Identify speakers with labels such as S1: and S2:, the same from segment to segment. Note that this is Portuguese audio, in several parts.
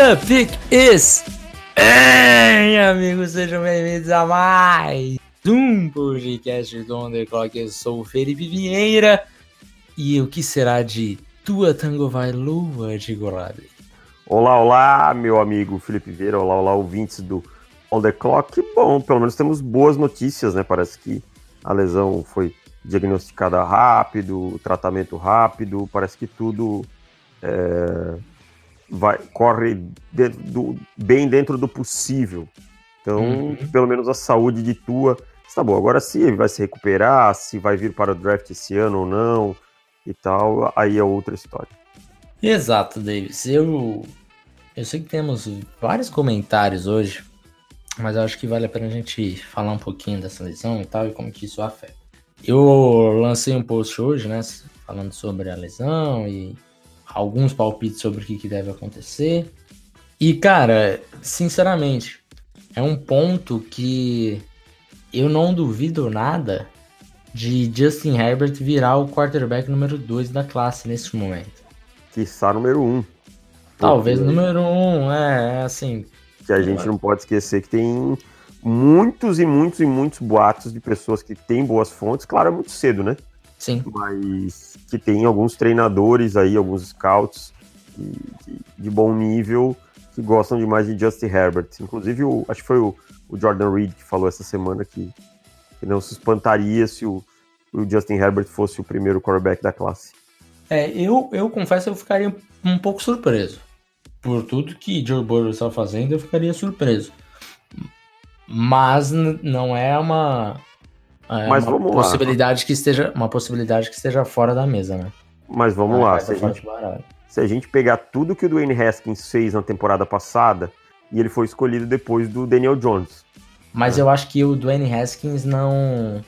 S1: The pick is. Mais um podcast do On The Clock. Eu sou o Felipe Vieira. E o que será de Tua Tango Vai Lua de Golab?
S2: Olá, olá, meu amigo Felipe Vieira. Olá, olá, ouvintes do On The Clock. Bom, pelo menos temos boas notícias, né? Parece que a lesão foi diagnosticada rápido, tratamento rápido, parece que tudo é, vai, corre dentro do, bem dentro do possível. Então, uhum. pelo menos a saúde de Tua está boa. Agora, se ele vai se recuperar, se vai vir para o draft esse ano ou não e tal, aí é outra história.
S1: Exato, Davis. Eu, eu sei que temos vários comentários hoje, mas eu acho que vale a pena a gente falar um pouquinho dessa lesão e tal e como que isso afeta. Eu lancei um post hoje, né, falando sobre a lesão e alguns palpites sobre o que, que deve acontecer. E, cara, sinceramente, é um ponto que eu não duvido nada de Justin Herbert virar o quarterback número 2 da classe nesse momento.
S2: Que está número 1. Um.
S1: Talvez Porque... número 1, um, é, é assim.
S2: Que a gente não pode esquecer que tem muitos e muitos e muitos boatos de pessoas que têm boas fontes. Claro, é muito cedo, né?
S1: Sim.
S2: Mas que tem alguns treinadores aí, alguns scouts de, de, de bom nível que gostam demais de Justin Herbert. Inclusive, o, acho que foi o, o Jordan Reed que falou essa semana que, que não se espantaria se o, o, Justin Herbert fosse o primeiro quarterback da classe.
S1: É, eu, eu confesso que eu ficaria um pouco surpreso. Por tudo que Joe Burrow está fazendo, eu ficaria surpreso. Mas não é uma, é Mas uma vamos possibilidade lá. que esteja uma possibilidade que esteja fora da mesa, né?
S2: Mas vamos ah, lá, se a, gente, se a, gente, pegar tudo que o Dwayne Haskins fez na temporada passada e ele foi escolhido depois do Daniel Jones.
S1: Mas é. eu acho que o Dwayne Haskins não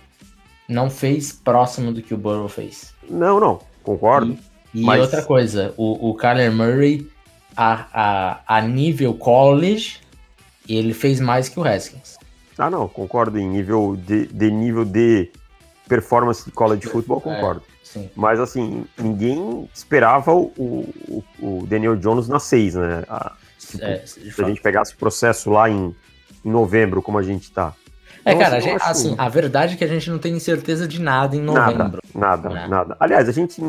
S1: não fez próximo do que o Burrow fez.
S2: Não, não, concordo.
S1: E, e mas... outra coisa, o, o Kyler Murray a, a, a nível college ele fez mais que o Haskins.
S2: Ah, não, concordo. Em nível de, de nível de performance de college de futebol, é, concordo. É, Mas assim, ninguém esperava o, o, o Daniel Jones na 6, né? A, tipo, é, se a gente pegasse o processo lá em, em novembro, como a gente tá.
S1: É, então, cara, assim, a gente, assim, a verdade é que a gente não tem certeza de nada em novembro.
S2: Nada, nada, né? nada. Aliás, a gente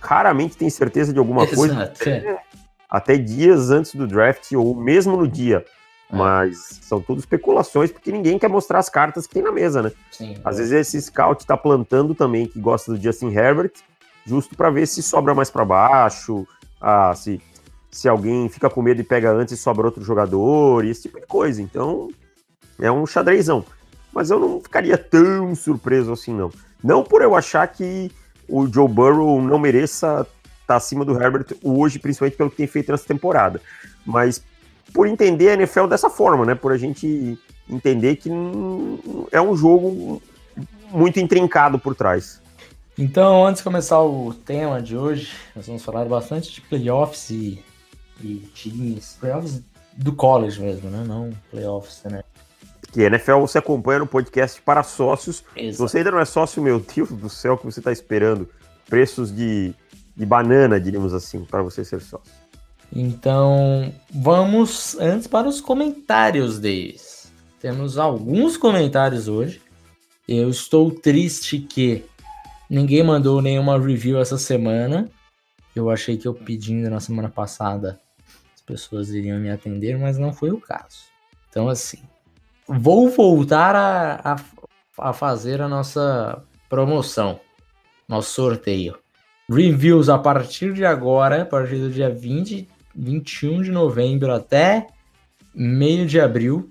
S2: raramente tem certeza de alguma Exato, coisa até, até dias antes do draft ou mesmo no dia. É. Mas são tudo especulações, porque ninguém quer mostrar as cartas que tem na mesa, né? Sim, Às vezes esse scout tá plantando também, que gosta do Justin Herbert, justo para ver se sobra mais para baixo, ah, se, se alguém fica com medo e pega antes e sobra outro jogador, e esse tipo de coisa. Então, é um xadrezão. Mas eu não ficaria tão surpreso assim, não. Não por eu achar que o Joe Burrow não mereça estar tá acima do Herbert hoje, principalmente pelo que tem feito nessa temporada. Mas por entender a NFL dessa forma, né? Por a gente entender que é um jogo muito intrincado por trás.
S1: Então, antes de começar o tema de hoje, nós vamos falar bastante de playoffs e, e times, playoffs do college mesmo, né? Não playoffs, né?
S2: Que NFL você acompanha no podcast para sócios. Exato. Se você ainda não é sócio, meu Deus do céu, que você está esperando? Preços de, de banana, diríamos assim, para você ser sócio.
S1: Então, vamos antes para os comentários, Davis. Temos alguns comentários hoje. Eu estou triste que ninguém mandou nenhuma review essa semana. Eu achei que eu pedindo na semana passada as pessoas iriam me atender, mas não foi o caso. Então, assim, vou voltar a, a, a fazer a nossa promoção, nosso sorteio. Reviews a partir de agora, a partir do dia 20 21 de novembro até meio de abril.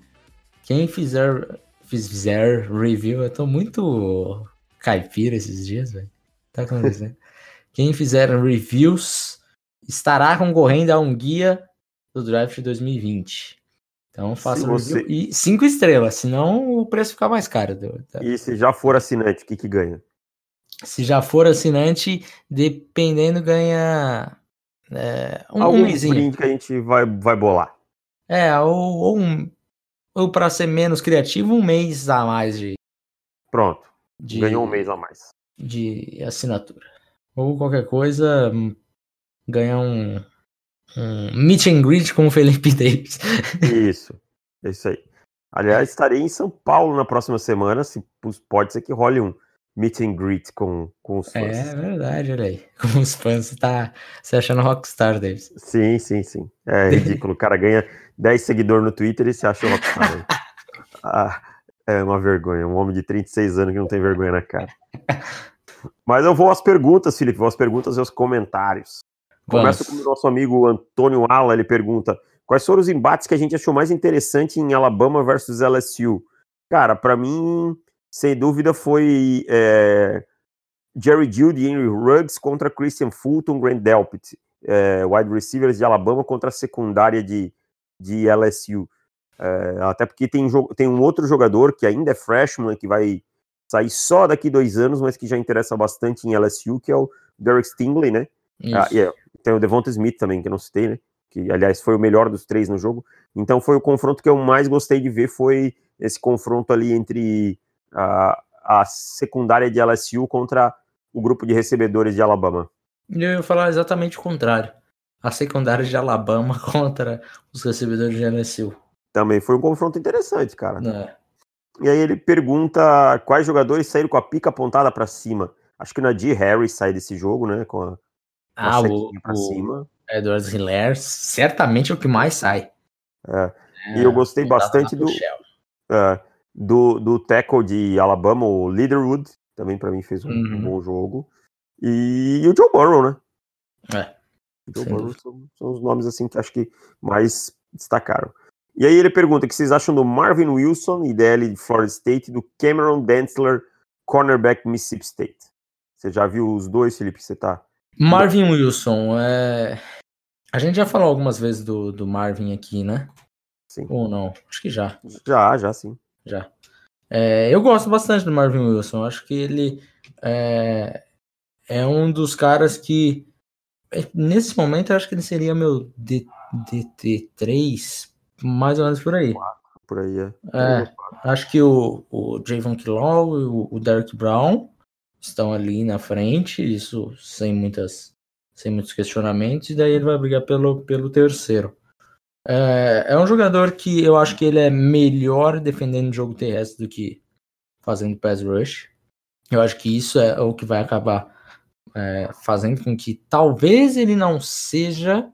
S1: Quem fizer, fizer review, eu tô muito caipira esses dias, velho. Tá acontecendo. Quem fizer reviews estará concorrendo a um guia do draft 2020. Então faça você... e cinco estrelas, senão o preço fica mais caro.
S2: E se já for assinante, o que, que ganha?
S1: Se já for assinante, dependendo, ganha é, um,
S2: Algum um brinde que a gente vai, vai bolar.
S1: É, ou, ou, um, ou para ser menos criativo, um mês a mais de.
S2: Pronto. De, Ganhou um mês a mais.
S1: De assinatura. Ou qualquer coisa, hum, ganha um, um meet and greet com o Felipe Davis.
S2: Isso, é isso aí. Aliás, estarei em São Paulo na próxima semana, se pode ser que role um meet and greet com, com os fãs.
S1: É verdade, olha aí. Com os fãs, tá se achando rockstar, Davis.
S2: Sim, sim, sim. É ridículo. o cara ganha 10 seguidores no Twitter e se acha rockstar. ah, é uma vergonha. Um homem de 36 anos que não tem vergonha na cara. Mas eu vou às perguntas, Felipe. Vou às perguntas e aos comentários. Começa com o nosso amigo Antônio Ala. Ele pergunta: quais foram os embates que a gente achou mais interessante em Alabama versus LSU? Cara, para mim, sem dúvida, foi é, Jerry Judy e Henry Ruggs contra Christian Fulton, Grant Delpit, é, wide receivers de Alabama contra a secundária de, de LSU. É, até porque tem, tem um outro jogador que ainda é freshman, que vai sair só daqui dois anos, mas que já interessa bastante em LSU, que é o Derek Stingley, né? Ah, yeah. Tem o Devonta Smith também, que eu não citei, né? Que, aliás, foi o melhor dos três no jogo. Então, foi o confronto que eu mais gostei de ver, foi esse confronto ali entre a, a secundária de LSU contra o grupo de recebedores de Alabama.
S1: Eu ia falar exatamente o contrário. A secundária de Alabama contra os recebedores de LSU.
S2: Também foi um confronto interessante, cara. É. E aí ele pergunta quais jogadores saíram com a pica apontada para cima. Acho que Nadir Harris sai desse jogo, né? Com a,
S1: ah, o, pra o cima. Edward Hiller certamente é o que mais sai.
S2: É. É, e eu gostei bastante do, é, do, do tackle de Alabama, o Leaderwood, também para mim fez um, uhum. bom jogo. E, e, o Joe Burrow, né?
S1: É.
S2: O Joe Burrow são, são, os nomes assim que acho que mais destacaram. E aí ele pergunta o que vocês acham do Marvin Wilson, IDL de Florida State, e do Cameron Densler, cornerback Mississippi State. Você já viu os dois, Felipe? Você tá
S1: Marvin Wilson, é... a gente já falou algumas vezes do, do Marvin aqui, né?
S2: Sim.
S1: Ou não? Acho que já.
S2: Já, já sim.
S1: Já. É, eu gosto bastante do Marvin Wilson. Acho que ele é, é um dos caras que, nesse momento, eu acho que ele seria meu DT3, mais ou menos por aí.
S2: Por aí,
S1: é. é acho que o, o Javon Killow e o, o Derek Brown estão ali na frente, isso sem muitas sem muitos questionamentos, e daí ele vai brigar pelo, pelo terceiro. É, é um jogador que eu acho que ele é melhor defendendo o jogo terrestre do que fazendo pass rush. Eu acho que isso é o que vai acabar é, fazendo com que talvez ele não seja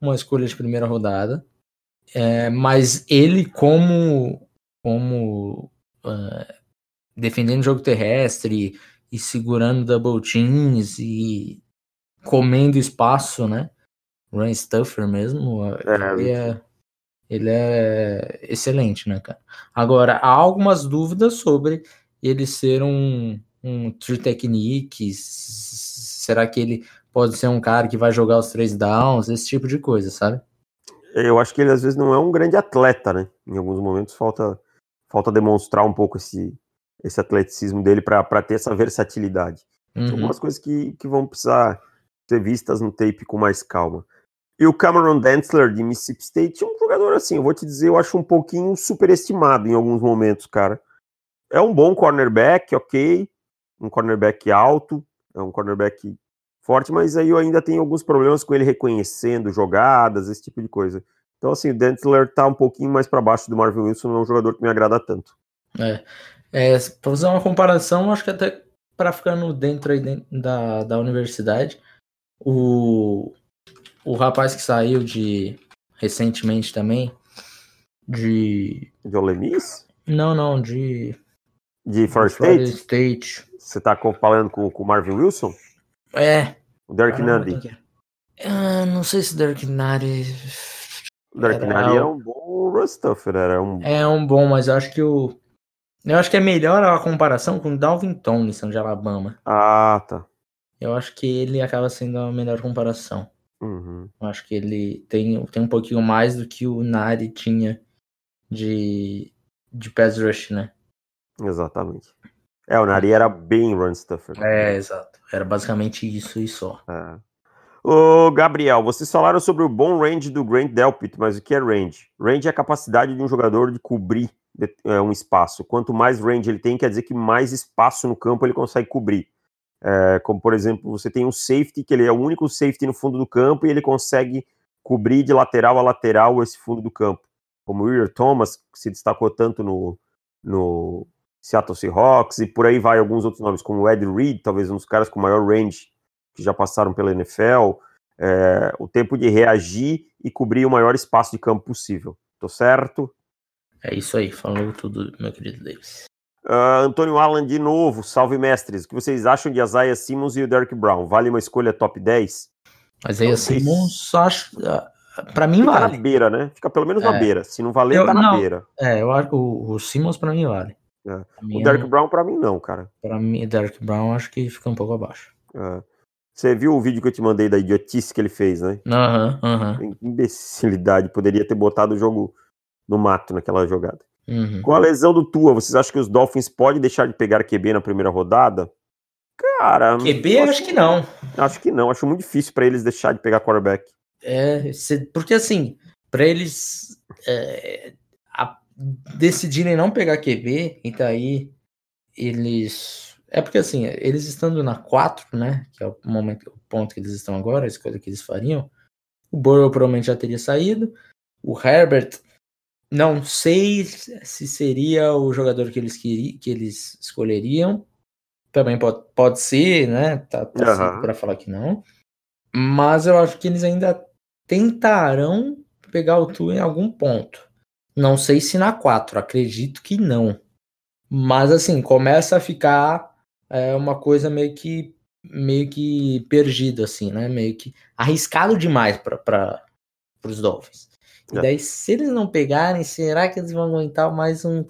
S1: uma escolha de primeira rodada, é, mas ele como como uh, defendendo o jogo terrestre e segurando double teams e comendo espaço, né? Run Stuffer mesmo, é, ele, é, ele é excelente, né, cara? Agora, há algumas dúvidas sobre ele ser um, um True Technique, será que ele pode ser um cara que vai jogar os três downs, esse tipo de coisa, sabe?
S2: Eu acho que ele às vezes não é um grande atleta, né? Em alguns momentos falta, falta demonstrar um pouco esse, esse atleticismo dele para ter essa versatilidade. Uhum. São algumas coisas que, que vão precisar ser vistas no tape com mais calma. E o Cameron Densler de Mississippi State é um jogador assim, eu vou te dizer, eu acho um pouquinho superestimado em alguns momentos, cara. É um bom cornerback, ok, um cornerback alto, é um cornerback forte, mas aí eu ainda tenho alguns problemas com ele reconhecendo jogadas, esse tipo de coisa. Então, assim, o Densler tá um pouquinho mais para baixo do Marvin Wilson, não é um jogador que me agrada tanto.
S1: É, é, para fazer uma comparação, acho que até para ficar no dentro aí da, da universidade, o, o rapaz que saiu de recentemente também, de.
S2: De Olemis?
S1: Não, não, de.
S2: De First State?
S1: State.
S2: Você tá falando com o Marvin Wilson?
S1: É.
S2: O Derek Nandi.
S1: Ah, não sei se Derek Nandi.
S2: Derek Nandi é um bom Rustuffer, era um.
S1: É um bom, mas eu acho que o. Eu acho que é melhor a comparação com o Dalvin Tomlinson de Alabama.
S2: Ah, tá.
S1: Eu acho que ele acaba sendo a melhor comparação.
S2: Uhum.
S1: Eu acho que ele tem, tem um pouquinho mais do que o Nari tinha de, de pass rush, né?
S2: Exatamente. É, o Nari era bem run stuffer.
S1: É, exato. Era basicamente isso e só. É.
S2: Ô, Gabriel, vocês falaram sobre o bom range do Grant Delpit, mas o que é range? Range é a capacidade de um jogador de cobrir é, um espaço. Quanto mais range ele tem, quer dizer que mais espaço no campo ele consegue cobrir. É, como, por exemplo, você tem um safety, que ele é o único safety no fundo do campo e ele consegue cobrir de lateral a lateral esse fundo do campo. Como o Weir Thomas, que se destacou tanto no, no Seattle Seahawks, e por aí vai alguns outros nomes, como o Ed Reed, talvez um dos caras com maior range que já passaram pela NFL, é, o tempo de reagir e cobrir o maior espaço de campo possível. Tô certo?
S1: É isso aí, falou tudo, meu querido Davis.
S2: Uh, Antônio Allan, de novo, salve mestres. O que vocês acham de Isaiah Simmons e o Derek Brown? Vale uma escolha top 10?
S1: Isaiah Simmons, acho. Uh, pra mim
S2: Fica
S1: vale.
S2: na beira, né? Fica pelo menos é. na beira. Se não valer, eu, tá na não, beira.
S1: É, eu acho o, o Simmons pra mim vale.
S2: É. O Derek Brown pra mim não, cara.
S1: Pra mim, Derek Brown acho que fica um pouco abaixo.
S2: É. Você viu o vídeo que eu te mandei da idiotice que ele fez, né?
S1: Aham, uhum, aham.
S2: Uhum. Imbecilidade. Poderia ter botado o jogo no mato naquela jogada. Uhum. Com a lesão do Tua, vocês acham que os Dolphins podem deixar de pegar QB na primeira rodada? Cara.
S1: QB, acho, acho que não.
S2: Acho que não. Acho muito difícil para eles deixar de pegar quarterback.
S1: É, porque assim, para eles é, a, decidirem não pegar QB, e daí eles é porque assim, eles estando na 4, né? Que é o momento, o ponto que eles estão agora, a escolha que eles fariam. O Burrow provavelmente já teria saído. O Herbert, não sei se seria o jogador que eles queriam, que eles escolheriam. Também pode, pode ser, né? Tá, tá uhum. para falar que não. Mas eu acho que eles ainda tentarão pegar o Tu em algum ponto. Não sei se na 4, acredito que não. Mas assim, começa a ficar é uma coisa meio que meio que perdido assim, né? Meio que arriscado demais para os Dolphins. E é. daí, se eles não pegarem, será que eles vão aguentar mais um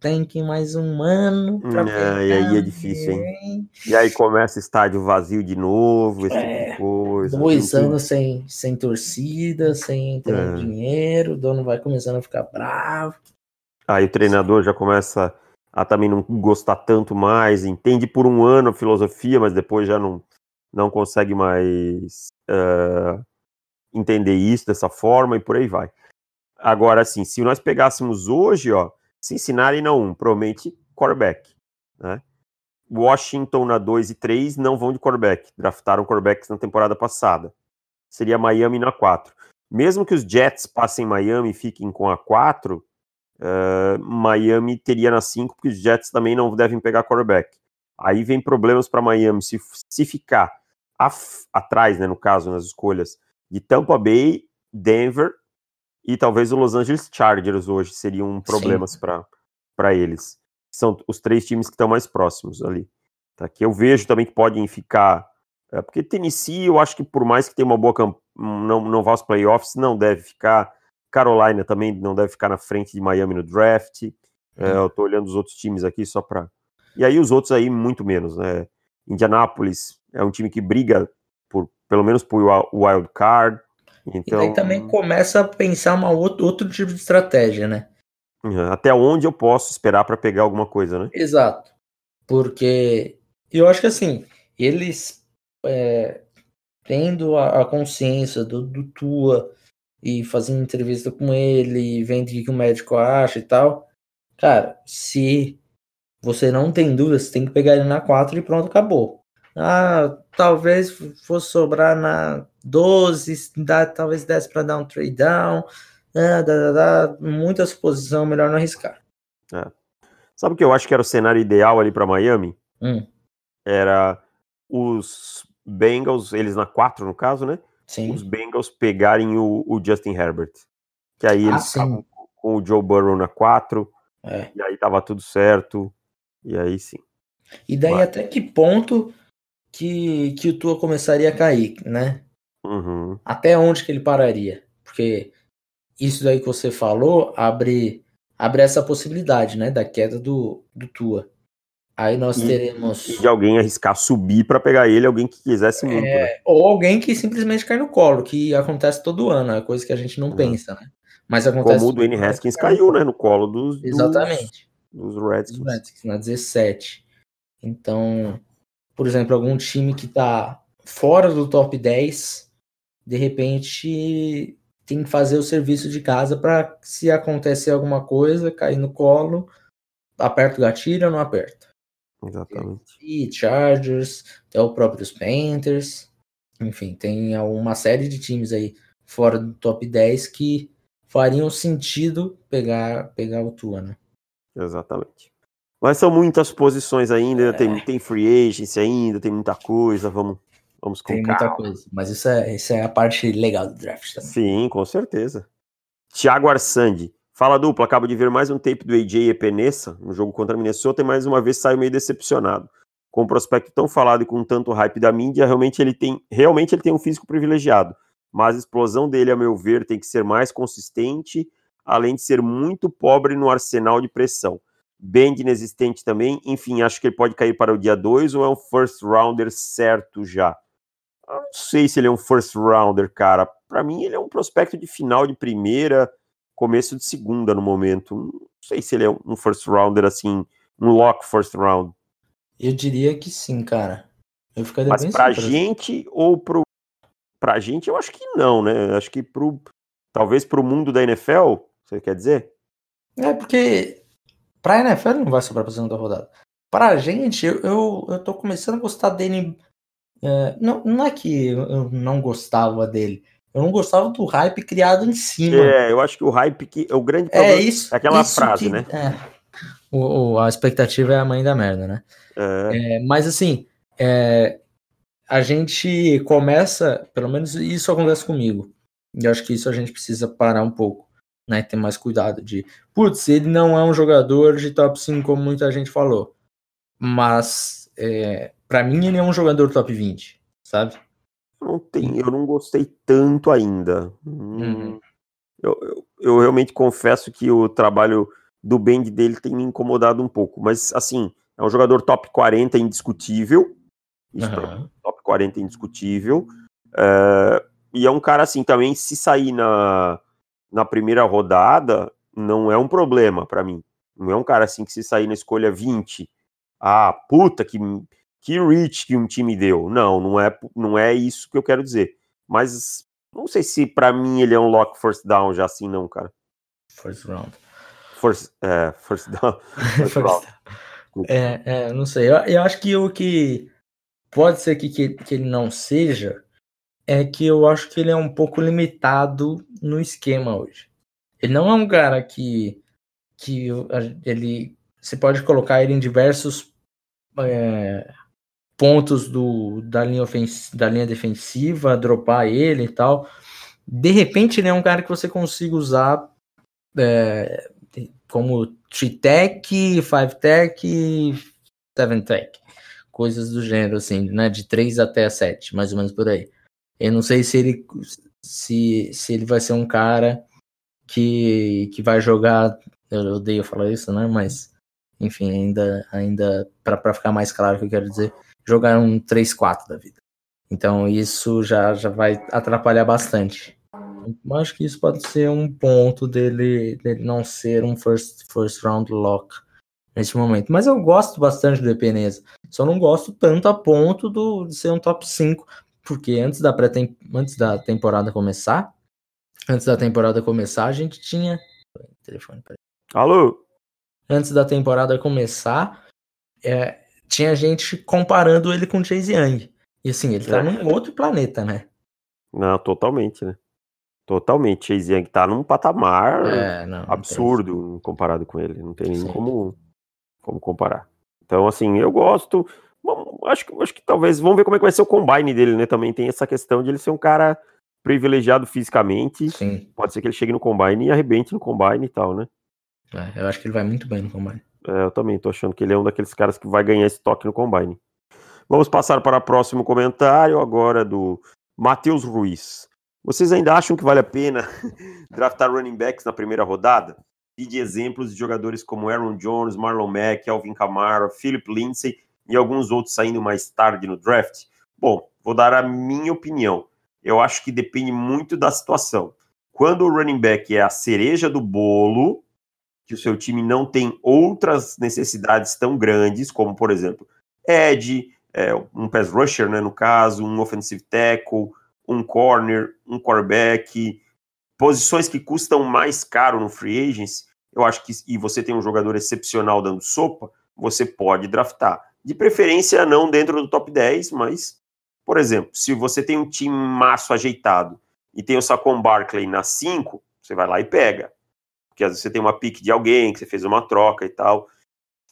S1: tanque, mais um ano?
S2: Pra é, e aí é difícil, hein? E aí começa estádio vazio de novo, esse é, tipo de coisa.
S1: Dois anos sem, sem torcida, sem ter é. dinheiro, o dono vai começando a ficar bravo.
S2: Aí o treinador já começa a também não gostar tanto mais, entende por um ano a filosofia, mas depois já não, não consegue mais uh, entender isso dessa forma e por aí vai. Agora, assim, se nós pegássemos hoje, ó, Cincinnati na 1, provavelmente quarterback, né? Washington na 2 e 3 não vão de quarterback, draftaram quarterbacks na temporada passada. Seria Miami na 4. Mesmo que os Jets passem Miami e fiquem com a 4, Uh, Miami teria na 5, porque os Jets também não devem pegar quarterback. Aí vem problemas para Miami se, se ficar atrás, né, no caso, nas escolhas de Tampa Bay, Denver e talvez o Los Angeles Chargers hoje seriam problemas para eles. São os três times que estão mais próximos ali. Tá? Que eu vejo também que podem ficar. É, porque Tennessee, eu acho que por mais que tenha uma boa campanha, não, não vá aos playoffs, não deve ficar Carolina também não deve ficar na frente de Miami no draft. É, eu tô olhando os outros times aqui só para. E aí os outros aí muito menos, né? Indianapolis é um time que briga por pelo menos por wild card. Então... E
S1: também começa a pensar uma outro, outro tipo de estratégia, né?
S2: Até onde eu posso esperar para pegar alguma coisa, né?
S1: Exato. Porque eu acho que assim, eles é, tendo a, a consciência do, do Tua, e fazendo entrevista com ele, vendo o que o médico acha e tal. Cara, se você não tem dúvidas, você tem que pegar ele na 4 e pronto, acabou. Ah, talvez fosse sobrar na 12, dá, talvez desse para dar um trade down. Ah, dá, dá, dá, muita suposição, melhor não arriscar.
S2: É. Sabe o que eu acho que era o cenário ideal ali para Miami?
S1: Hum.
S2: Era os Bengals, eles na 4 no caso, né?
S1: Sim.
S2: os Bengals pegarem o, o, Justin Herbert. Que aí eles ah, estavam com o Joe Burrow na 4,
S1: é.
S2: e aí tava tudo certo, e aí sim.
S1: E daí Vai. até que ponto que, que o Tua começaria a cair, né?
S2: Uhum.
S1: Até onde que ele pararia? Porque isso daí que você falou abre, abre essa possibilidade, né? Da queda do, do Tua. Aí nós e, teremos.
S2: E de alguém arriscar subir para pegar ele, alguém que quisesse muito. É,
S1: né? Ou alguém que simplesmente cai no colo, que acontece todo ano, é coisa que a gente não uhum. pensa, né? Mas acontece.
S2: Como o Dwayne Haskins caiu, né? No colo dos.
S1: Exatamente.
S2: Dos, dos Redskins.
S1: Redskins, na 17. Então, por exemplo, algum time que tá fora do top 10, de repente tem que fazer o serviço de casa para se acontecer alguma coisa, cair no colo, aperta o gatilho ou não aperta.
S2: Exatamente.
S1: E Chargers, até o próprios Panthers, enfim, tem uma série de times aí fora do top 10 que fariam sentido pegar, pegar o Tua, né?
S2: Exatamente. Mas são muitas posições ainda, é. tem, tem free agency ainda, tem muita coisa, vamos, vamos com
S1: Tem
S2: calma.
S1: muita coisa, mas isso é, isso é a parte legal do draft também.
S2: Sim, com certeza. Thiago Arsandi, fala dupla, acabo de ver mais um tape do AJ Epenesa no jogo contra a Minnesota e mais uma vez saiu meio decepcionado. Com um prospecto tão falado e com tanto hype da mídia, realmente ele tem, realmente ele tem um físico privilegiado, mas a explosão dele, a meu ver, tem que ser mais consistente, além de ser muito pobre no arsenal de pressão bend inexistente também. Enfim, acho que ele pode cair para o dia 2 ou é um first rounder certo já? Eu não sei se ele é um first rounder, cara. Para mim, ele é um prospecto de final de primeira, começo de segunda no momento. Não sei se ele é um first rounder assim, um lock first round.
S1: Eu diria que sim, cara. Eu ficaria
S2: Mas pra gente ou pro. Pra gente, eu acho que não, né? Acho que pro. Talvez pro mundo da NFL, você quer dizer?
S1: É, porque Pra NFL não vai sobrar pra segunda rodada. Pra gente, eu, eu, eu tô começando a gostar dele. É, não, não é que eu não gostava dele. Eu não gostava do hype criado em cima.
S2: É, eu acho que o hype que é o grande
S1: é problema é, isso,
S2: aquela
S1: isso
S2: frase,
S1: que,
S2: né?
S1: É, o, o, a expectativa é a mãe da merda, né?
S2: É.
S1: É, mas assim, é, a gente começa, pelo menos isso acontece comigo. E eu acho que isso a gente precisa parar um pouco né? Ter mais cuidado de, putz, ele não é um jogador de top 5 como muita gente falou. Mas é, para mim ele é um jogador top 20, sabe?
S2: Não tem, eu não gostei tanto ainda. Hum, uhum. Eu, eu, eu, realmente confesso que o trabalho do bend dele tem me incomodado um pouco. Mas, assim, é um jogador top 40 indiscutível. Isso uhum. top 40 indiscutível. É, e é um cara, assim, também, se sair na, na primeira rodada não é um problema para mim. Não é um cara assim que se sair na escolha 20, ah, puta que que reach que um time deu. Não, não é não é isso que eu quero dizer. Mas não sei se para mim ele é um lock first down já assim não, cara.
S1: First round.
S2: First, é, first down. First
S1: round. É, é, não sei. Eu, eu acho que o que pode ser que, que, que ele não seja é que eu acho que ele é um pouco limitado no esquema hoje. Ele não é um cara que, que ele você pode colocar ele em diversos é, pontos do, da, linha ofens, da linha defensiva, dropar ele e tal. De repente, ele é um cara que você consiga usar é, como 3-tech, 5-tech, 7-tech. Coisas do gênero, assim, né? De 3 até 7, mais ou menos por aí. Eu não sei se ele se, se ele vai ser um cara que, que vai jogar. Eu odeio falar isso, né? Mas, enfim, ainda, ainda para ficar mais claro o que eu quero dizer, jogar um 3-4 da vida. Então isso já, já vai atrapalhar bastante. Eu acho que isso pode ser um ponto dele, dele não ser um first, first round lock nesse momento. Mas eu gosto bastante do Epeneza. Só não gosto tanto a ponto do, de ser um top 5 porque antes da, pré antes da temporada começar, antes da temporada começar, a gente tinha. Telefone, peraí.
S2: Alô?
S1: Antes da temporada começar, é, tinha gente comparando ele com o Chase Young. E assim, ele tá é. num outro planeta, né?
S2: Não, totalmente, né? Totalmente. Chase Young tá num patamar
S1: é, não,
S2: absurdo não comparado com ele. Não tem nem como, como comparar. Então, assim, eu gosto. Bom, acho, acho que talvez. Vamos ver como é que vai ser o combine dele, né? Também tem essa questão de ele ser um cara privilegiado fisicamente.
S1: Sim.
S2: Pode ser que ele chegue no combine e arrebente no combine e tal, né?
S1: É, eu acho que ele vai muito bem no combine.
S2: É, eu também tô achando que ele é um daqueles caras que vai ganhar esse toque no combine. Vamos passar para o próximo comentário agora do Matheus Ruiz. Vocês ainda acham que vale a pena draftar running backs na primeira rodada? E de exemplos de jogadores como Aaron Jones, Marlon Mack, Alvin Kamara, Philip Lindsay e alguns outros saindo mais tarde no draft? Bom, vou dar a minha opinião. Eu acho que depende muito da situação. quando o running back é a cereja do bolo, que o seu time não tem outras necessidades tão grandes, como, por exemplo, edge, é, um pass rusher, né, no caso, um offensive tackle, um corner, um quarterback, posições que custam mais caro no free agents, eu acho que e você tem um jogador excepcional dando sopa, você pode draftar. De preferência não dentro do top 10, mas por exemplo, se você tem um time maço ajeitado e tem o Saquon Barkley na 5, você vai lá e pega. Porque às vezes você tem uma pique de alguém, que você fez uma troca e tal.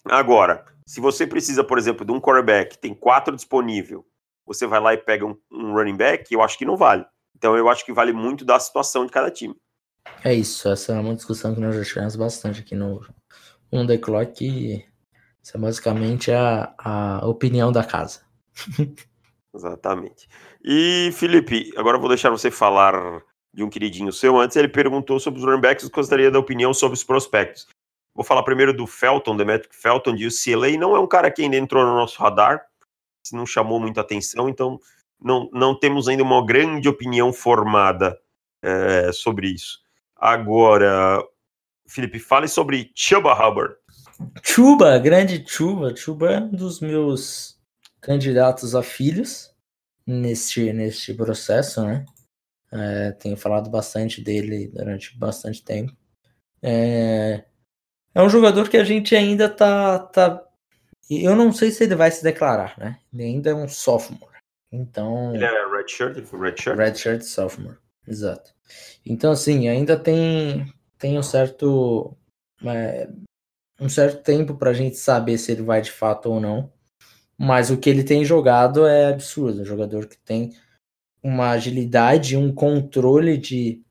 S2: Agora, se você precisa, por exemplo, de um quarterback, tem quatro disponível, você vai lá e pega um, um running back, eu acho que não vale. Então eu acho que vale muito da situação de cada time.
S1: É isso, essa é uma discussão que nós já tivemos bastante aqui no On The Clock. E isso é basicamente a, a opinião da casa.
S2: Exatamente. E, Felipe, agora eu vou deixar você falar de um queridinho seu. Antes ele perguntou sobre os running backs, gostaria da opinião sobre os prospectos. Vou falar primeiro do Felton, Demetric Felton de UCLA. Não é um cara que ainda entrou no nosso radar, não chamou muita atenção, então não, não temos ainda uma grande opinião formada é, sobre isso. Agora, Felipe, fale sobre Chuba Hubbard.
S1: Chuba, grande Chuba. Chuba é um dos meus candidatos a filhos neste, neste processo, né? É, tenho falado bastante dele durante bastante tempo. É, é um jogador que a gente ainda tá, tá. Eu não sei se ele vai se declarar, né? Ele ainda é um sophomore. Então.
S2: Ele é redshirt, redshirt?
S1: Redshirt sophomore, exato. Então, assim, ainda tem, tem um certo. É, um certo tempo para a gente saber se ele vai de fato ou não. Mas o que ele tem jogado é absurdo. Um jogador que tem uma agilidade, um controle de,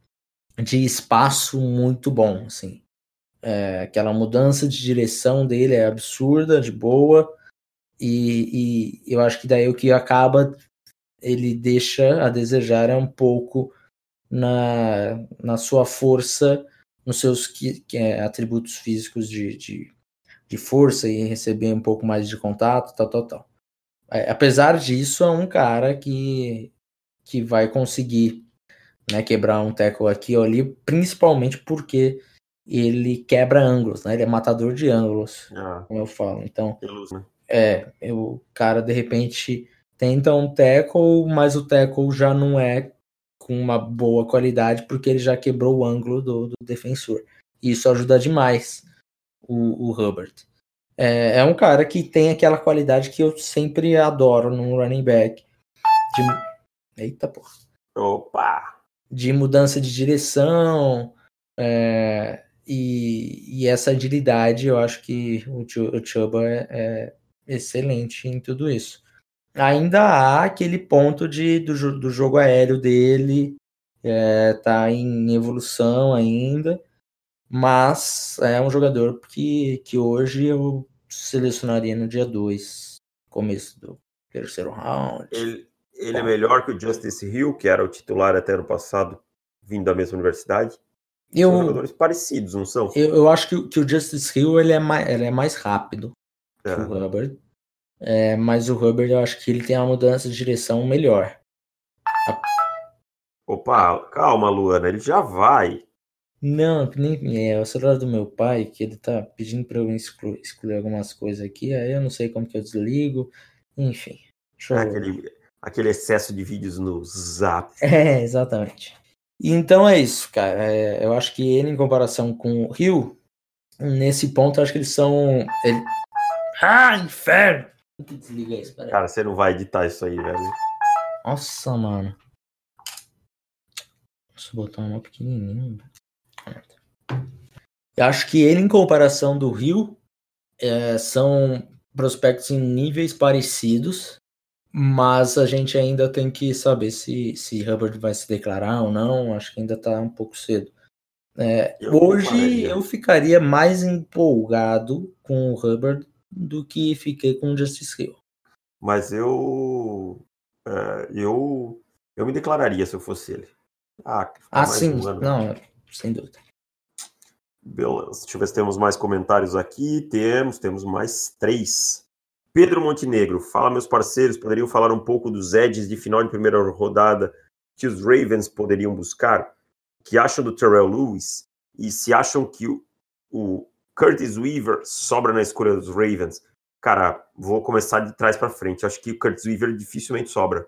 S1: de espaço muito bom, assim. É, aquela mudança de direção dele é absurda, de boa. E, e, eu acho que daí o que acaba ele deixa a desejar é um pouco na, na sua força, nos seus que, que é, atributos físicos de, de de força e receber um pouco mais de contato, tal, tal, tal. É, apesar disso, é um cara que, que vai conseguir né, quebrar um tackle aqui ou ali, principalmente porque ele quebra ângulos, né? Ele é matador de ângulos, ah, como eu falo. Então, né? é, o cara de repente tenta um tackle, mas o tackle já não é com uma boa qualidade porque ele já quebrou o ângulo do, do defensor. Isso ajuda demais o, o Hubbard. É, é, um cara que tem aquela qualidade que eu sempre adoro num running back. De... Eita porra.
S2: Opa!
S1: De mudança de direção. É, e, e, essa agilidade, eu acho que o, o Chuba é, é, excelente em tudo isso. Ainda há aquele ponto de, do, do jogo aéreo dele, é, tá em evolução ainda. Mas é um jogador que, que hoje eu selecionaria no dia 2, começo do terceiro round.
S2: Ele, ele é melhor que o Justice Hill, que era o titular até ano passado, vindo da mesma universidade?
S1: Eu,
S2: são jogadores parecidos, não são?
S1: Eu, eu acho que, que o Justice Hill ele é, mais, ele é mais rápido é. que o Hubbard. É, mas o Hubbard eu acho que ele tem uma mudança de direção melhor.
S2: Opa, calma, Luana, ele já vai.
S1: Não, nem é o celular do meu pai, que ele tá pedindo para eu excluir, excluir algumas coisas aqui, aí eu não sei como que eu desligo, enfim.
S2: É aquele, aquele excesso de vídeos no Zap.
S1: É, exatamente. Então é isso, cara. É, eu acho que ele, em comparação com o Rio, nesse ponto, eu acho que eles são. Ele... Ah, inferno!
S2: Desliga isso, peraí. Cara, você não vai editar isso aí, velho.
S1: Nossa, mano. Deixa eu botar uma pequenininha. Eu acho que ele, em comparação do Rio, é, são prospectos em níveis parecidos, mas a gente ainda tem que saber se, se Hubbard vai se declarar ou não. Acho que ainda está um pouco cedo. É, eu hoje eu ficaria mais empolgado com o Hubbard do que fiquei com o Justice Hill.
S2: Mas eu, é, eu, eu me declararia se eu fosse ele.
S1: Ah, ah sim, um não, sem dúvida.
S2: Beleza. Deixa eu ver se temos mais comentários aqui. Temos, temos mais três. Pedro Montenegro, fala meus parceiros, poderiam falar um pouco dos edges de final de primeira rodada que os Ravens poderiam buscar? O que acham do Terrell Lewis e se acham que o, o Curtis Weaver sobra na escolha dos Ravens, cara, vou começar de trás para frente. Acho que o Curtis Weaver dificilmente sobra.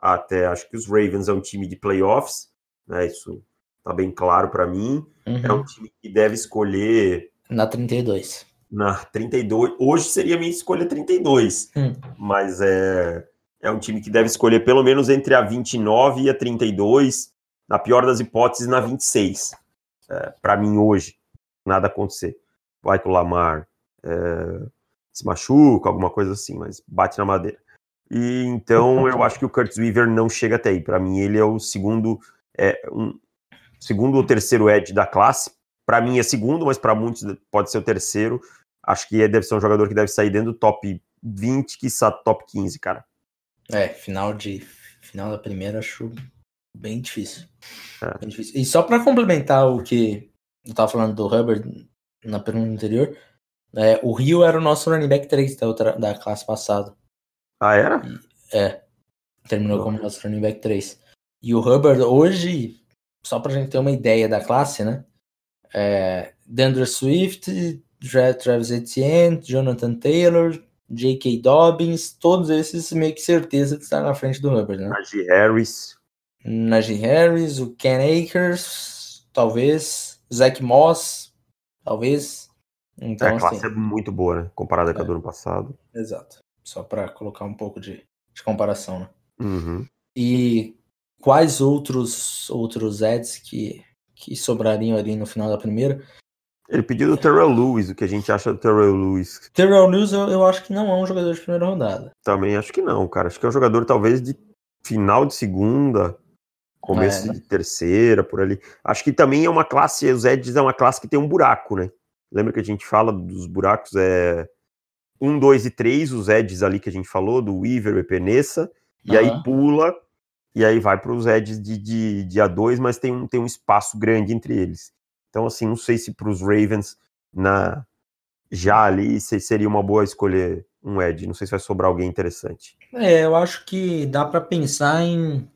S2: Até acho que os Ravens é um time de playoffs, né? Isso tá bem claro para mim. Uhum. É um time que deve escolher
S1: na 32.
S2: Na 32. Hoje seria minha escolha 32, hum. mas é é um time que deve escolher pelo menos entre a 29 e a 32, na pior das hipóteses, na 26. É, para mim, hoje, nada acontecer. Vai que o Lamar é, se machuca, alguma coisa assim, mas bate na madeira. E então eu acho que o Curtis Weaver não chega até aí. Para mim, ele é o segundo, é, um, segundo ou terceiro edge da classe. Para mim é segundo, mas para muitos pode ser o terceiro. Acho que deve ser um jogador que deve sair dentro do top 20, que top 15, cara.
S1: É, final de final da primeira acho bem difícil. É. Bem difícil. E só para complementar o que eu tava falando do Hubbard na pergunta anterior, é, o Rio era o nosso running back 3 da, outra, da classe passada.
S2: Ah, era?
S1: E, é. Terminou oh. como nosso running back 3. E o Hubbard hoje, só pra gente ter uma ideia da classe, né? É, Dandre Swift, Travis Etienne, Jonathan Taylor, J.K. Dobbins, todos esses meio que certeza que está na frente do Hubbard, né?
S2: Najee Harris.
S1: Najee Harris, o Ken Akers, talvez, Zach Moss, talvez.
S2: Então, é, a classe assim, é muito boa, né? Comparada é. com a do ano passado.
S1: Exato. Só para colocar um pouco de, de comparação, né?
S2: Uhum.
S1: E quais outros outros ads que, que sobrariam ali no final da primeira?
S2: Ele pediu do Terrell Lewis, o que a gente acha do Terrell Lewis.
S1: Terrell Lewis eu, eu, acho que não é um jogador de primeira rodada.
S2: Também acho que não, cara. Acho que é um jogador talvez de final de segunda, começo é, né? de terceira, por ali. Acho que também é uma classe, os Eds é uma classe que tem um buraco, né? Lembra que a gente fala dos buracos, é um, dois e três, os Eds ali que a gente falou, do Weaver e Penessa, e uhum. aí pula, e aí vai para os Eds de, de, de A2, mas tem um, tem um espaço grande entre eles. Então, assim, não sei se para os Ravens, na já ali, seria uma boa escolher um Ed. Não sei se vai sobrar alguém interessante.
S1: É, eu acho que dá para pensar em,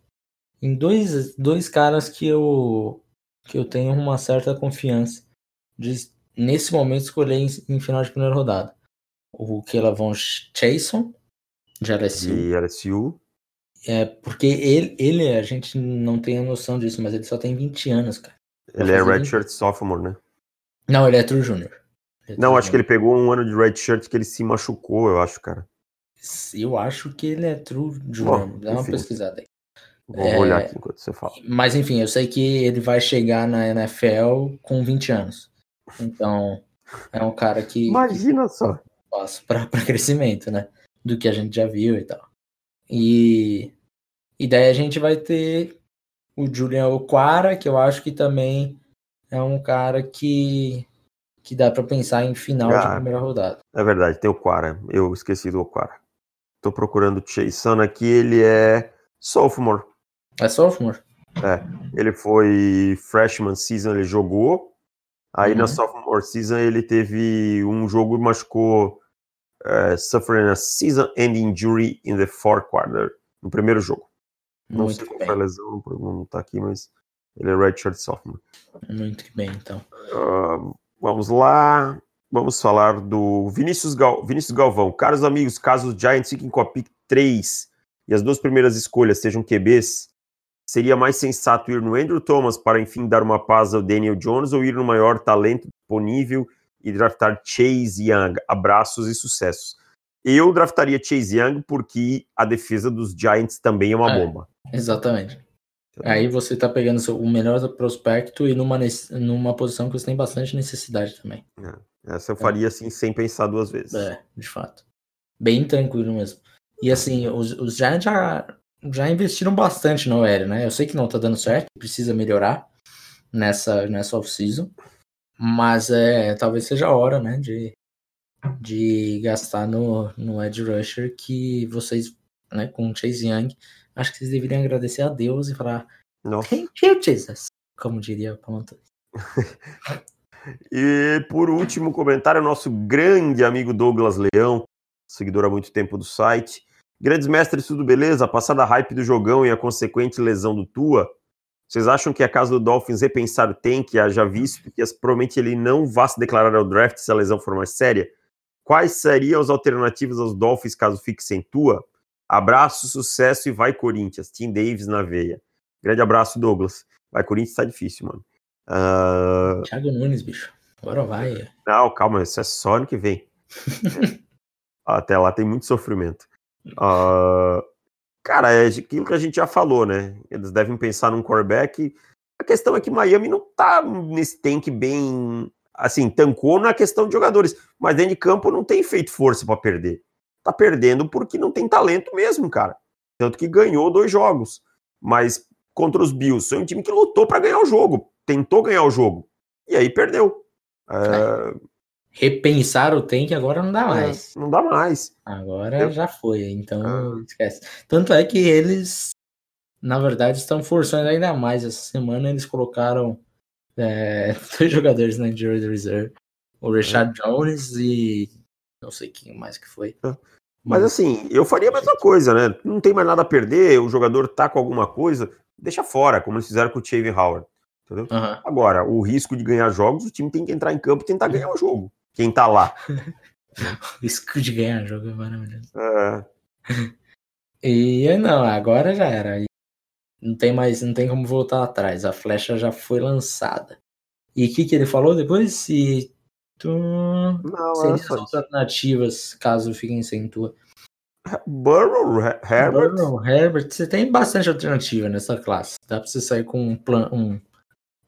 S1: em dois, dois caras que eu, que eu tenho uma certa confiança de, nesse momento, escolher em, em final de primeira rodada. O Kelavon Chason, de LSU.
S2: De LSU.
S1: É, porque ele, ele, a gente não tem a noção disso, mas ele só tem 20 anos, cara.
S2: Ele é redshirt sophomore, né?
S1: Não, ele é true junior.
S2: É não, acho que ele pegou um ano de redshirt que ele se machucou, eu acho, cara.
S1: Eu acho que ele é true junior. Bom, Dá uma pesquisada aí.
S2: Vou é... olhar aqui enquanto você fala.
S1: Mas enfim, eu sei que ele vai chegar na NFL com 20 anos. Então, é um cara que.
S2: Imagina
S1: que
S2: só.
S1: Passo para crescimento, né? Do que a gente já viu e tal. E, e daí a gente vai ter o Julian Oquara, que eu acho que também é um cara que, que dá para pensar em final ah, de primeira rodada.
S2: É verdade, tem o Quara. Eu esqueci do Oquara. Tô procurando o Chase aqui, ele é sophomore.
S1: É sophomore?
S2: É, ele foi freshman season, ele jogou. Aí uhum. na sophomore season ele teve um jogo e machucou uh, suffering a season-ending injury in the fourth quarter, no primeiro jogo. Não Muito sei qual foi a lesão, não tá aqui, mas ele é redshirt sophomore.
S1: Muito bem, então.
S2: Uh, vamos lá. Vamos falar do Vinícius, Gal... Vinícius Galvão. Caros amigos, caso os Giants fiquem com a pick 3 e as duas primeiras escolhas sejam QBs, seria mais sensato ir no Andrew Thomas para enfim dar uma paz ao Daniel Jones ou ir no maior talento disponível e draftar Chase Young? Abraços e sucessos. Eu draftaria Chase Young porque a defesa dos Giants também é uma é. bomba.
S1: Exatamente. Aí você está pegando o melhor prospecto e numa, numa posição que você tem bastante necessidade também.
S2: É, essa eu faria assim, sem pensar duas vezes.
S1: É, de fato. Bem tranquilo mesmo. E assim, os, os Giants já, já investiram bastante no aéreo, né? Eu sei que não está dando certo, precisa melhorar nessa, nessa off-season. Mas é, talvez seja a hora, né, de, de gastar no, no Edge Rusher que vocês, né, com o Chase Young, acho que vocês deveriam agradecer a Deus e falar Nossa. Thank you, Jesus, como diria o Ponto.
S2: e por último comentário, nosso grande amigo Douglas Leão, seguidor há muito tempo do site. Grandes mestres, tudo beleza? Passada a hype do jogão e a consequente lesão do Tua, Vocês acham que é caso do Dolphins repensar o tank, já visto que provavelmente ele não vá se declarar ao draft se a lesão for mais séria? Quais seriam as alternativas aos Dolphins caso fique sem tua? Abraço, sucesso e vai Corinthians. Tim Davis na veia. Grande abraço, Douglas. Vai Corinthians tá difícil, mano.
S1: Uh... Thiago Nunes, bicho. Agora vai.
S2: Não, calma, isso é só ano que vem. Até lá tem muito sofrimento. Uh... Cara, é aquilo que a gente já falou, né? Eles devem pensar num quarterback. A questão é que Miami não tá nesse tank bem. Assim, tancou na questão de jogadores, mas dentro de campo não tem feito força para perder. Tá perdendo porque não tem talento mesmo, cara. Tanto que ganhou dois jogos. Mas contra os Bills, foi um time que lutou para ganhar o jogo, tentou ganhar o jogo. E aí perdeu.
S1: É... Repensar o tank agora não dá é, mais.
S2: É, não dá mais.
S1: Agora Eu... já foi, então ah. esquece. Tanto é que eles, na verdade, estão forçando ainda mais. Essa semana eles colocaram é, dois jogadores na Injured Reserve. O Richard é. Jones e não sei quem mais que foi.
S2: É. Mas assim, eu faria a mesma coisa, né? Não tem mais nada a perder, o jogador tá com alguma coisa, deixa fora, como eles fizeram com o Chave Howard. Entendeu? Uhum. Agora, o risco de ganhar jogos, o time tem que entrar em campo e tentar ganhar o jogo. Quem tá lá.
S1: o risco de ganhar jogo é maravilhoso. É. E não, agora já era. Não tem mais, não tem como voltar atrás. A flecha já foi lançada. E o que, que ele falou depois? Se Tu... Não, Seriam as alternativas caso fiquem sem tua.
S2: Burrow, Herbert.
S1: Burrow, Herbert. Você tem bastante alternativa nessa classe. Dá pra você sair com um, plan, um,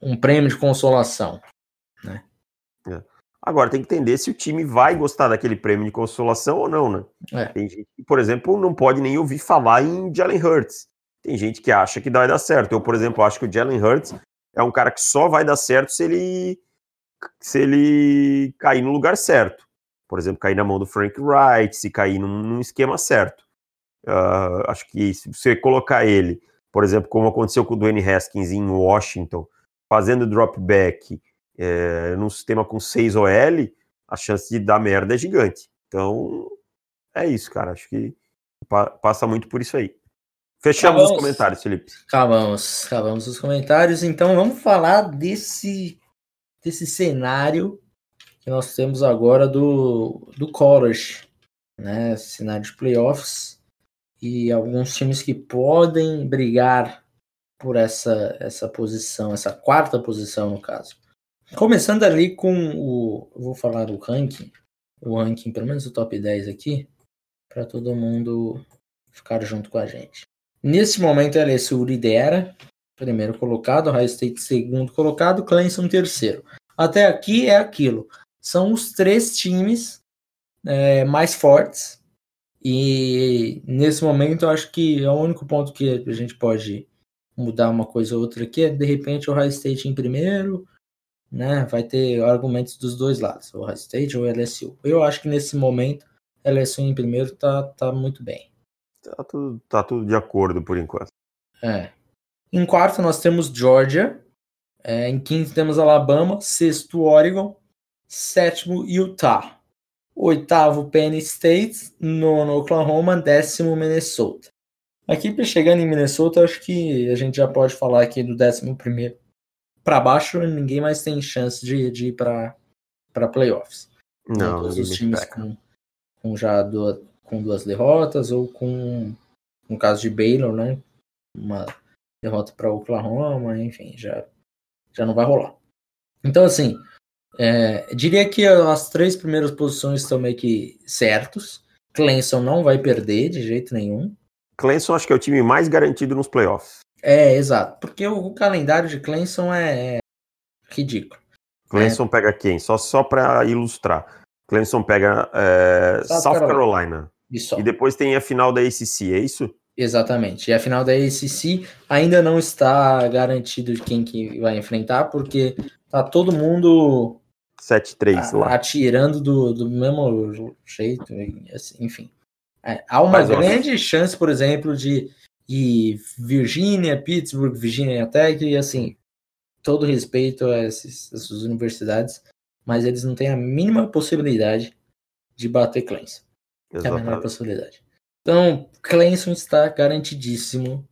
S1: um prêmio de consolação. Né?
S2: É. Agora tem que entender se o time vai gostar daquele prêmio de consolação ou não, né? É. Tem gente que, por exemplo, não pode nem ouvir falar em Jalen Hurts. Tem gente que acha que vai dar certo. Eu, por exemplo, acho que o Jalen Hurts é um cara que só vai dar certo se ele se ele cair no lugar certo. Por exemplo, cair na mão do Frank Wright, se cair num, num esquema certo. Uh, acho que se você colocar ele, por exemplo, como aconteceu com o Dwayne Haskins em Washington, fazendo drop back é, num sistema com 6 OL, a chance de dar merda é gigante. Então, é isso, cara. Acho que pa passa muito por isso aí. Fechamos acabamos, os comentários, Felipe.
S1: Acabamos, acabamos os comentários. Então, vamos falar desse desse cenário que nós temos agora do, do college, né? Cenário de playoffs e alguns times que podem brigar por essa, essa posição, essa quarta posição no caso. Começando ali com o. Vou falar o ranking, o ranking, pelo menos o top 10 aqui, para todo mundo ficar junto com a gente. Nesse momento, a LSU lidera, primeiro colocado, Ohio State segundo colocado, Clemson terceiro. Até aqui é aquilo. São os três times é, mais fortes. E nesse momento eu acho que é o único ponto que a gente pode mudar uma coisa ou outra aqui é de repente o High State em primeiro, né? Vai ter argumentos dos dois lados, o High State ou o LSU. Eu acho que nesse momento LSU em primeiro tá, tá muito bem.
S2: Tá tudo, tá tudo de acordo por enquanto.
S1: É. Em quarto, nós temos Georgia. É, em quinto, temos Alabama. Sexto, Oregon. Sétimo, Utah. Oitavo, Penn State. Nono, Oklahoma. Décimo, Minnesota. Aqui, chegando em Minnesota, acho que a gente já pode falar aqui do décimo primeiro para baixo. Ninguém mais tem chance de, de ir para playoffs.
S2: Não,
S1: todos os times com, com já duas, com duas derrotas ou com, no caso de Baylor, né? Uma derrota para Oklahoma, enfim, já, já não vai rolar. Então, assim, é, diria que as três primeiras posições estão meio que certos. Clemson não vai perder de jeito nenhum.
S2: Clemson acho que é o time mais garantido nos playoffs.
S1: É, exato. Porque o, o calendário de Clemson é, é ridículo.
S2: Clemson é. pega quem? Só, só para ilustrar. Clemson pega é, South, South Carolina. Carolina. E depois tem a final da ACC, é isso?
S1: Exatamente. E a final da ACC ainda não está garantido de quem que vai enfrentar, porque tá todo mundo
S2: 7-3 lá.
S1: Atirando do, do mesmo jeito, assim, enfim. É, há uma Mas, grande ó, chance, por exemplo, de ir Virgínia, Pittsburgh, Virginia Tech, e assim, todo respeito a esses, essas universidades, mas eles não têm a mínima possibilidade de bater Clemson. É a menor possibilidade. Então, Clemson está garantidíssimo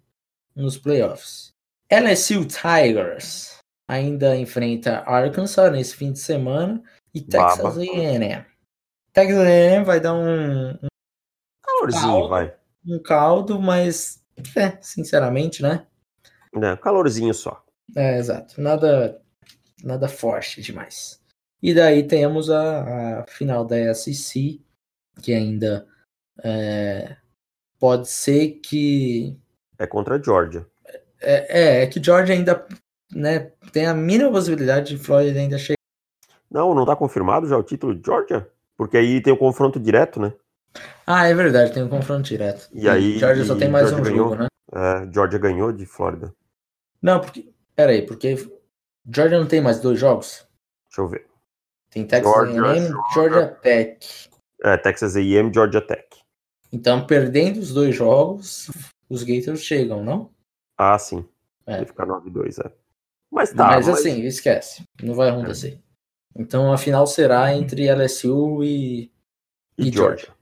S1: nos playoffs. LSU Tigers ainda enfrenta Arkansas nesse fim de semana e Texas A&M. Texas A&M vai dar um, um
S2: calorzinho, caldo, vai.
S1: Um caldo, mas é, sinceramente, né?
S2: É, calorzinho só.
S1: É, exato. Nada, nada forte demais. E daí temos a, a final da SEC, que ainda é, pode ser que.
S2: É contra a Georgia.
S1: É, é, é que Georgia ainda né, tem a mínima possibilidade de Florida ainda chegar.
S2: Não, não está confirmado já o título de Georgia? Porque aí tem o confronto direto, né?
S1: Ah, é verdade, tem um confronto direto.
S2: E, aí.
S1: Georgia só tem mais Georgia um ganhou, jogo, né?
S2: É, Georgia ganhou de Flórida.
S1: Não, porque. Pera aí, porque Georgia não tem mais dois jogos?
S2: Deixa eu ver.
S1: Tem Texas A&M, Georgia Tech.
S2: É, Texas A&M, Georgia Tech.
S1: Então, perdendo os dois jogos, os Gators chegam, não?
S2: Ah, sim. É. Vai ficar 9-2, é. Mas tá.
S1: Mas, mas, assim, esquece. Não vai acontecer. É. Então a final será entre LSU e, e, e Georgia. Georgia.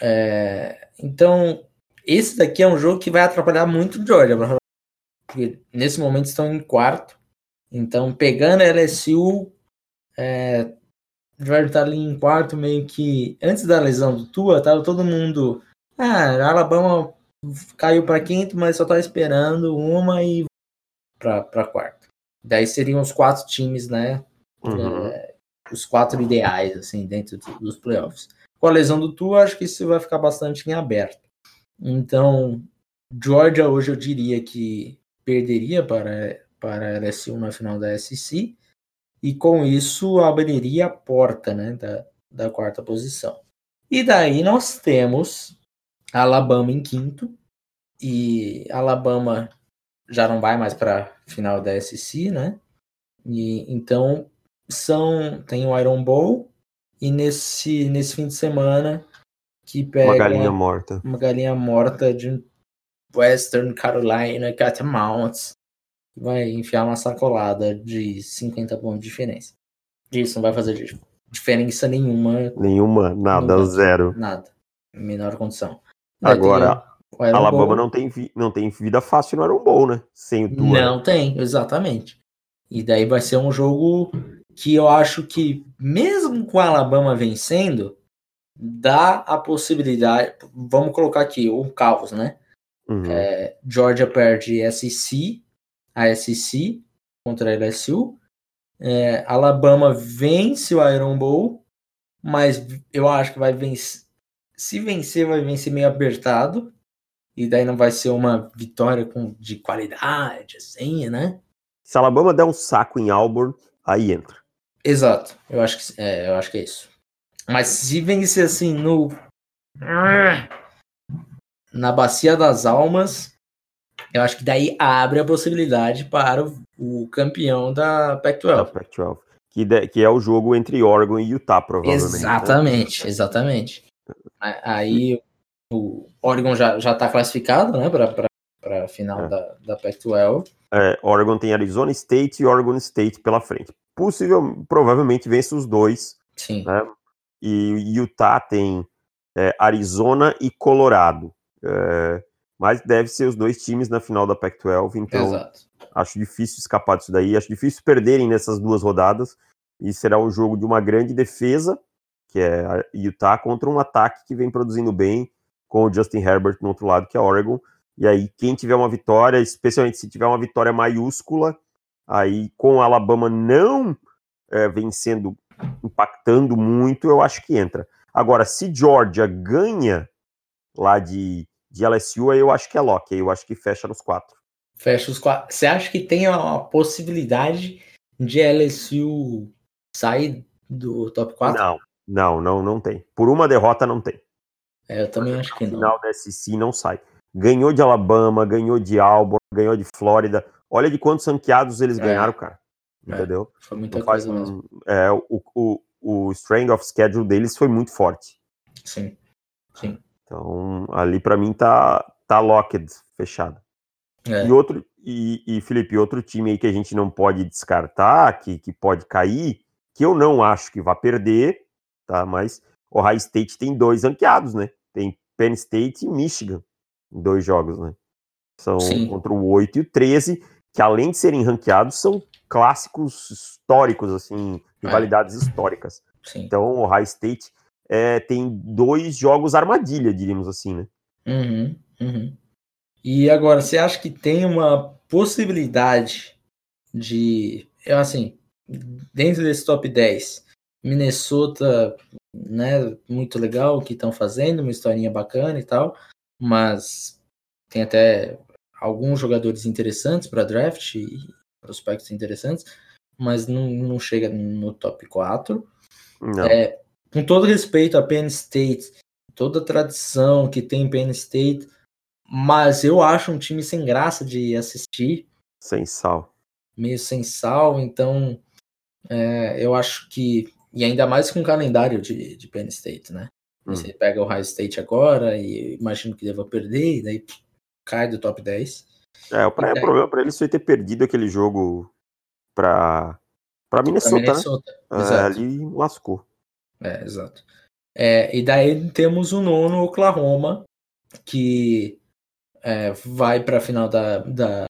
S1: É, então, esse daqui é um jogo que vai atrapalhar muito o Georgia. Porque nesse momento estão em quarto. Então, pegando a LSU, é, o Georgia tá ali em quarto, meio que. Antes da lesão do Tua, tava todo mundo. Ah, Alabama caiu para quinto, mas só tá esperando uma e para quarto. Daí seriam os quatro times, né? Uhum. É, os quatro ideais, assim, dentro dos playoffs. Com a lesão do Tua, acho que isso vai ficar bastante em aberto. Então, Georgia hoje eu diria que perderia para, para a LSU na final da SEC e com isso abriria a porta né, da, da quarta posição. E daí nós temos Alabama em quinto e Alabama já não vai mais para final da SEC, né? E então são tem o Iron Bowl e nesse nesse fim de semana que pega
S2: uma galinha morta,
S1: uma galinha morta de Western Carolina Catamounts vai enfiar uma sacolada de 50 pontos de diferença. Isso não vai fazer diferença nenhuma.
S2: Nenhuma, nada, zero.
S1: Nada. Menor condição.
S2: Agora, Alabama Bowl. não tem, não tem vida fácil no Iron Bowl, né? Sem o Tua.
S1: Não tem, exatamente. E daí vai ser um jogo que eu acho que, mesmo com a Alabama vencendo, dá a possibilidade. Vamos colocar aqui o caos, né? Uhum. É, Georgia perde SEC, a SEC contra a LSU. É, Alabama vence o Iron Bowl, mas eu acho que vai vencer. Se vencer, vai vencer meio apertado e daí não vai ser uma vitória com, de qualidade, assim, né?
S2: Se Alabama der um saco em Auburn, aí entra.
S1: Exato, eu acho que, é, eu acho que é isso. Mas se vencer assim no. Na Bacia das Almas, eu acho que daí abre a possibilidade para o, campeão da Pac-12. Da
S2: Pac-12. Que, de, que é o jogo entre Oregon e Utah, provavelmente.
S1: Exatamente, né? exatamente. Aí o Oregon já, já tá classificado, né, para a final é. da, da Pac-12.
S2: É, Oregon tem Arizona State e Oregon State pela frente. Possível, provavelmente vence os dois.
S1: Sim.
S2: Né? E Utah tem é, Arizona e Colorado. É, mas deve ser os dois times na final da Pac-12, então Exato. acho difícil escapar disso daí, acho difícil perderem nessas duas rodadas, e será um jogo de uma grande defesa, que é a Utah, contra um ataque que vem produzindo bem, com o Justin Herbert no outro lado, que é Oregon. E aí, quem tiver uma vitória, especialmente se tiver uma vitória maiúscula, aí com a Alabama não é, vencendo, impactando muito, eu acho que entra. Agora, se Georgia ganha lá de, de LSU, aí eu acho que é lock, aí eu acho que fecha nos quatro.
S1: Fecha os quatro. Você acha que tem a possibilidade de LSU sair do top 4?
S2: Não, não, não, não tem. Por uma derrota não tem.
S1: É, eu também acho que não.
S2: final da SEC não sai. Ganhou de Alabama, ganhou de Auburn, ganhou de Flórida. Olha de quantos ranqueados eles é. ganharam, cara. É, Entendeu?
S1: Foi muita então, coisa mesmo.
S2: É, o, o, o strength of schedule deles foi muito forte.
S1: Sim, sim.
S2: Então, ali para mim tá, tá locked, fechado. É. E outro, e, e, Felipe, outro time aí que a gente não pode descartar, que, que pode cair, que eu não acho que vai perder, tá? Mas o High State tem dois ranqueados, né? Tem Penn State e Michigan em dois jogos, né? São Sim. contra o 8 e o 13, que além de serem ranqueados, são clássicos históricos, assim, rivalidades é. históricas. Sim. Então, o High State é, tem dois jogos armadilha, diríamos assim, né?
S1: Uhum, uhum. E agora, você acha que tem uma possibilidade de, assim, dentro desse top 10, Minnesota, né, muito legal o que estão fazendo, uma historinha bacana e tal, mas tem até alguns jogadores interessantes para draft e prospectos interessantes, mas não, não chega no top 4. É, com todo respeito a Penn State, toda a tradição que tem Penn State, mas eu acho um time sem graça de assistir.
S2: Sem sal.
S1: Meio sem sal, então é, eu acho que. E ainda mais com o calendário de, de Penn State, né? Hum. Você pega o High State agora e imagino que deva perder, e daí cai do top 10.
S2: É, o daí... problema para eles foi ter perdido aquele jogo para para Minnesota, Minnesota. Né? É, ali lascou.
S1: É, exato. É, e daí temos o nono Oklahoma, que é, vai para a final da, da,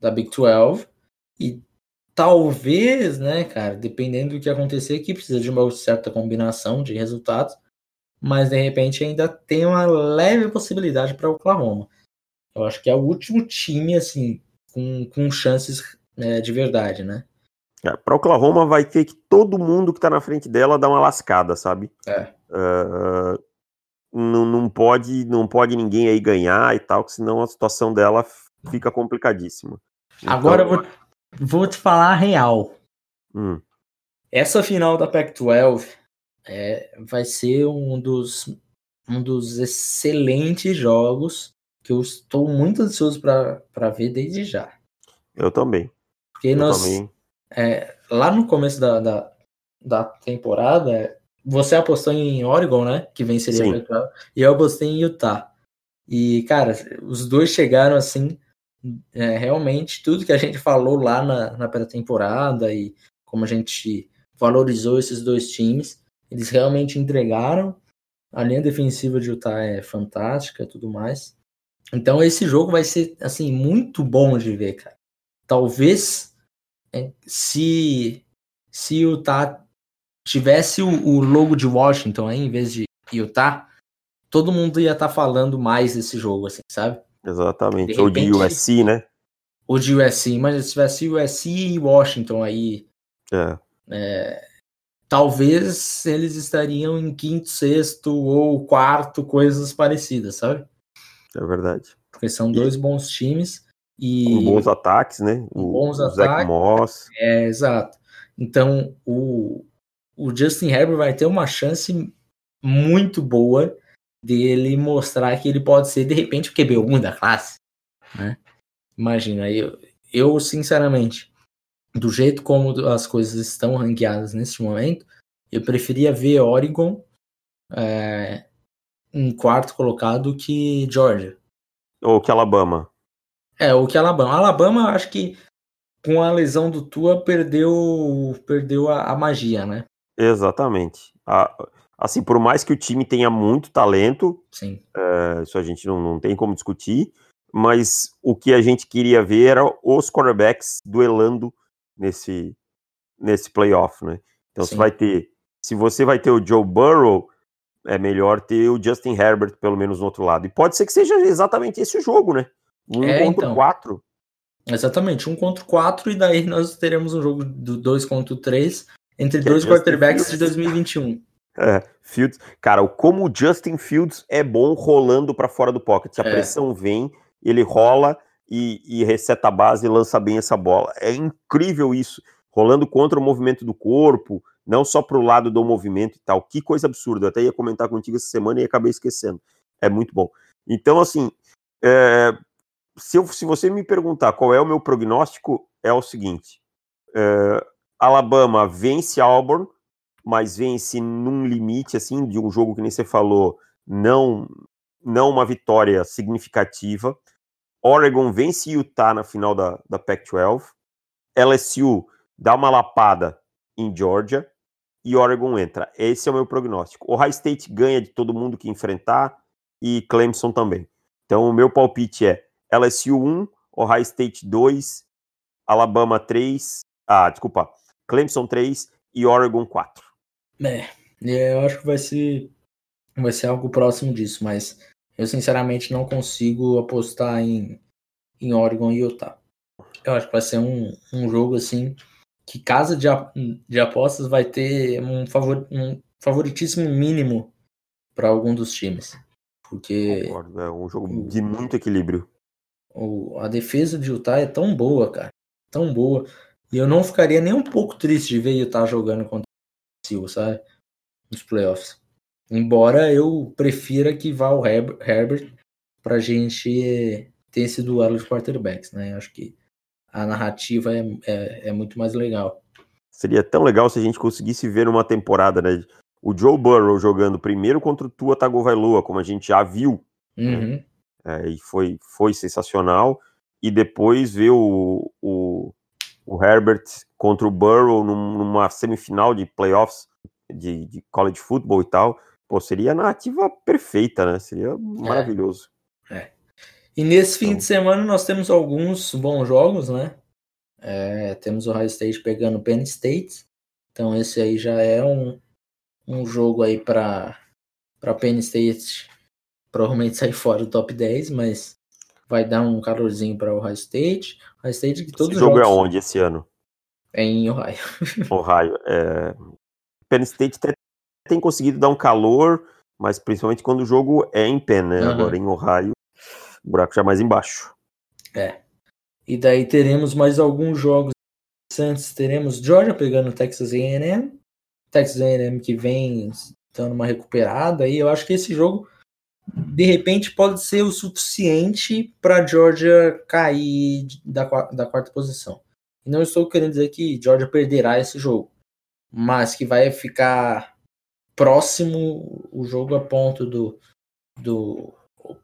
S1: da Big 12 e talvez, né, cara, dependendo do que acontecer, que precisa de uma certa combinação de resultados, mas de repente ainda tem uma leve possibilidade para Oklahoma. Eu acho que é o último time, assim, com, com chances é, de verdade, né?
S2: É, para Oklahoma vai ter que todo mundo que está na frente dela dar uma lascada, sabe?
S1: É.
S2: Uh, não, não, pode, não pode ninguém aí ganhar e tal, senão a situação dela fica complicadíssima.
S1: Então... Agora eu vou, vou te falar a real.
S2: Hum.
S1: Essa final da Pac-12 é, vai ser um dos, um dos excelentes jogos que eu estou muito ansioso para ver desde já.
S2: Eu também.
S1: Porque eu nós, também. É, lá no começo da, da, da, temporada, você apostou em Oregon, né? Que venceria Sim. Pac-12. E eu apostei em Utah. E, cara, os dois chegaram assim é, realmente tudo que a gente falou lá na, na pré-temporada e como a gente valorizou esses dois times, eles realmente entregaram. A linha defensiva de Utah é fantástica e tudo mais. Então esse jogo vai ser assim muito bom de ver, cara. Talvez se se Utah tivesse o, o, logo de Washington aí, em vez de Utah, todo mundo ia estar tá falando mais desse jogo, assim, sabe?
S2: Exatamente. De repente, ou de USC, né?
S1: Ou de USC, mas se tivesse USC e Washington aí.
S2: É.
S1: é. talvez eles estariam em quinto, sexto ou quarto, coisas parecidas, sabe?
S2: É verdade.
S1: Porque são dois bons times. E...
S2: Com bons ataques, né?
S1: O, bons o ataques. Moss. É, exato. Então, o, o Justin Herbert vai ter uma chance muito boa dele mostrar que ele pode ser, de repente, o QB1 da classe. Né? Imagina, eu, eu, sinceramente, do jeito como as coisas estão ranqueadas neste momento, eu preferia ver Oregon é, em quarto colocado que Georgia.
S2: Ou que Alabama.
S1: É, ou que Alabama. Alabama, acho que com a lesão do Tua, perdeu, perdeu a, a magia, né?
S2: Exatamente. A, assim, por mais que o time tenha muito talento,
S1: Sim.
S2: É, isso a gente não, não tem como discutir, mas o que a gente queria ver era os quarterbacks duelando nesse, nesse playoff, né? Então Sim. você vai ter, se você vai ter o Joe Burrow, é melhor ter o Justin Herbert pelo menos no outro lado. E pode ser que seja exatamente esse o jogo, né? Um é, contra então. quatro.
S1: Exatamente, um contra quatro, e daí nós teremos um jogo do dois contra três entre que é dois é quarterbacks de 2021.
S2: É, Fields, cara, como o Justin Fields é bom rolando para fora do pocket. Se a é. pressão vem, ele rola e, e receta a base e lança bem essa bola. É incrível isso, rolando contra o movimento do corpo, não só para o lado do movimento e tal. Que coisa absurda. Eu até ia comentar contigo essa semana e acabei esquecendo. É muito bom. Então, assim, é, se, eu, se você me perguntar qual é o meu prognóstico, é o seguinte: é, Alabama vence Auburn mas vence num limite assim de um jogo que nem você falou, não não uma vitória significativa. Oregon vence Utah na final da, da Pac-12. LSU dá uma lapada em Georgia e Oregon entra. Esse é o meu prognóstico. Ohio State ganha de todo mundo que enfrentar e Clemson também. Então o meu palpite é LSU 1, Ohio State 2 Alabama 3, ah, desculpa, Clemson 3 e Oregon 4.
S1: É, eu acho que vai ser, vai ser algo próximo disso, mas eu sinceramente não consigo apostar em, em Oregon e Utah. Eu acho que vai ser um, um jogo assim que casa de, de apostas vai ter um, favor, um favoritismo mínimo para algum dos times. Porque.
S2: Concordo, é um jogo de muito equilíbrio.
S1: O, a defesa de Utah é tão boa, cara. Tão boa. E eu não ficaria nem um pouco triste de ver Utah jogando contra o Brasil, sabe? Nos playoffs. Embora eu prefira que vá o Herbert, Herbert pra gente ter esse duelo de quarterbacks, né? Acho que a narrativa é, é, é, muito mais legal.
S2: Seria tão legal se a gente conseguisse ver uma temporada, né? O Joe Burrow jogando primeiro contra o Tua Tagovailoa, como a gente já viu.
S1: Né? Uhum. Né?
S2: É, e foi, foi sensacional. E depois ver o, o, o Herbert contra o Burrow num, numa semifinal de playoffs de, de college football e tal. Pô, seria a narrativa perfeita, né? Seria é. maravilhoso.
S1: É. E nesse fim de semana nós temos alguns bons jogos, né? É, temos o High State pegando o Penn State. Então esse aí já é um, um jogo aí para para Penn State provavelmente sair fora do top 10, mas vai dar um calorzinho para o High State. High State que todos
S2: esse jogo é jogos... é onde esse ano?
S1: É em Ohio.
S2: Ohio. É... Penn State tem conseguido dar um calor, mas principalmente quando o jogo é em Penn, né? Uhum. Agora em Ohio o buraco já mais embaixo.
S1: É. E daí teremos mais alguns jogos interessantes. Teremos Georgia pegando Texas A&M. Texas A&M que vem dando uma recuperada. E eu acho que esse jogo, de repente, pode ser o suficiente para Georgia cair da, da quarta posição. Não estou querendo dizer que Georgia perderá esse jogo. Mas que vai ficar próximo o jogo a ponto do, do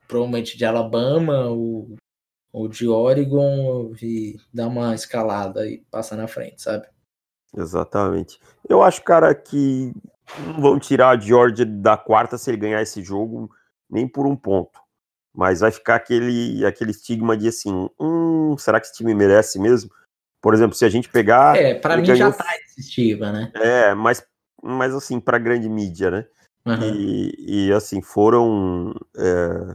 S1: provavelmente de Alabama ou, ou de Oregon e dar uma escalada e passar na frente, sabe?
S2: Exatamente. Eu acho, cara, que não vão tirar a Georgia da quarta se ele ganhar esse jogo, nem por um ponto. Mas vai ficar aquele, aquele estigma de assim, hum, será que esse time merece mesmo? Por exemplo, se a gente pegar.
S1: É, para mim ganhou... já tá esse estigma, né?
S2: É, mas, mas assim, pra grande mídia, né? Uhum. E, e, assim, foram. É,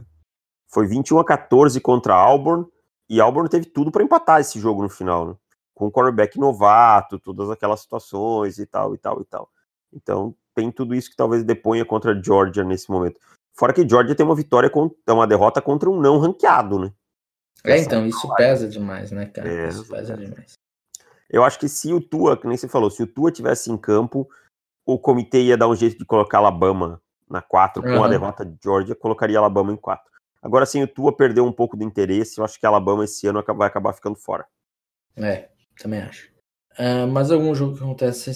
S2: foi 21 a 14 contra Auburn, e Auburn teve tudo para empatar esse jogo no final, né? Com o quarterback novato, todas aquelas situações e tal, e tal, e tal. Então, tem tudo isso que talvez deponha contra a Georgia nesse momento. Fora que Georgia tem uma vitória, uma derrota contra um não ranqueado, né?
S1: É, então, isso pesa demais, né, cara? É, isso pesa demais.
S2: Eu acho que se o Tua, que nem você falou, se o Tua tivesse em campo, o comitê ia dar um jeito de colocar Alabama na 4 com a derrota de Georgia, colocaria Alabama em 4. Agora sim, o Tua perdeu um pouco do interesse, eu acho que Alabama esse ano vai acabar ficando fora.
S1: É, também acho. Uh, mais algum jogo que acontece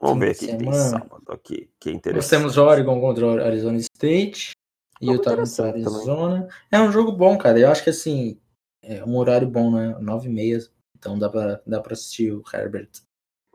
S2: Vamos ver aqui tem sábado aqui, que é interessante.
S1: Nós temos Oregon contra o Arizona State e Utah contra Arizona. Também. É um jogo bom, cara. Eu acho que assim, é um horário bom, né? 9 e meia, então dá pra, dá pra assistir o Herbert